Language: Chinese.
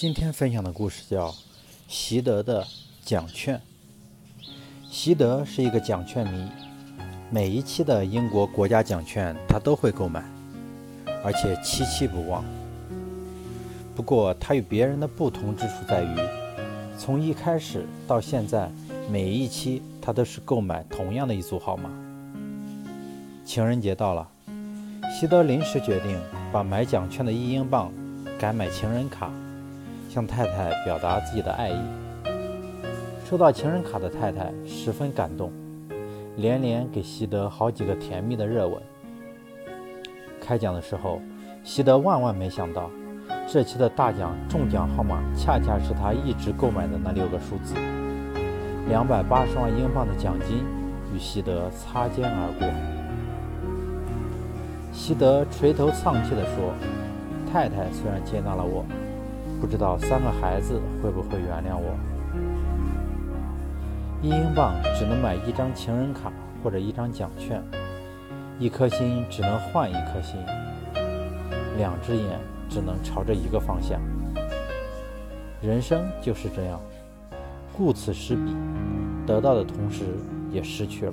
今天分享的故事叫《习得的奖券》。习得是一个奖券迷，每一期的英国国家奖券他都会购买，而且期期不忘。不过他与别人的不同之处在于，从一开始到现在，每一期他都是购买同样的一组号码。情人节到了，习得临时决定把买奖券的一英镑改买情人卡，向太太表达自己的爱意。收到情人卡的太太十分感动，连连给习得好几个甜蜜的热吻。开奖的时候，习得万万没想到，这期的大奖中奖号码恰恰是他一直购买的那六个数字。两百八十万英镑的奖金与习得擦肩而过。习得垂头丧气地说：“太太虽然接纳了我，不知道三个孩子会不会原谅我。”一英镑只能买一张情人卡或者一张奖券，一颗心只能换一颗心，两只眼只能朝着一个方向。人生就是这样，顾此失彼，得到的同时也失去了。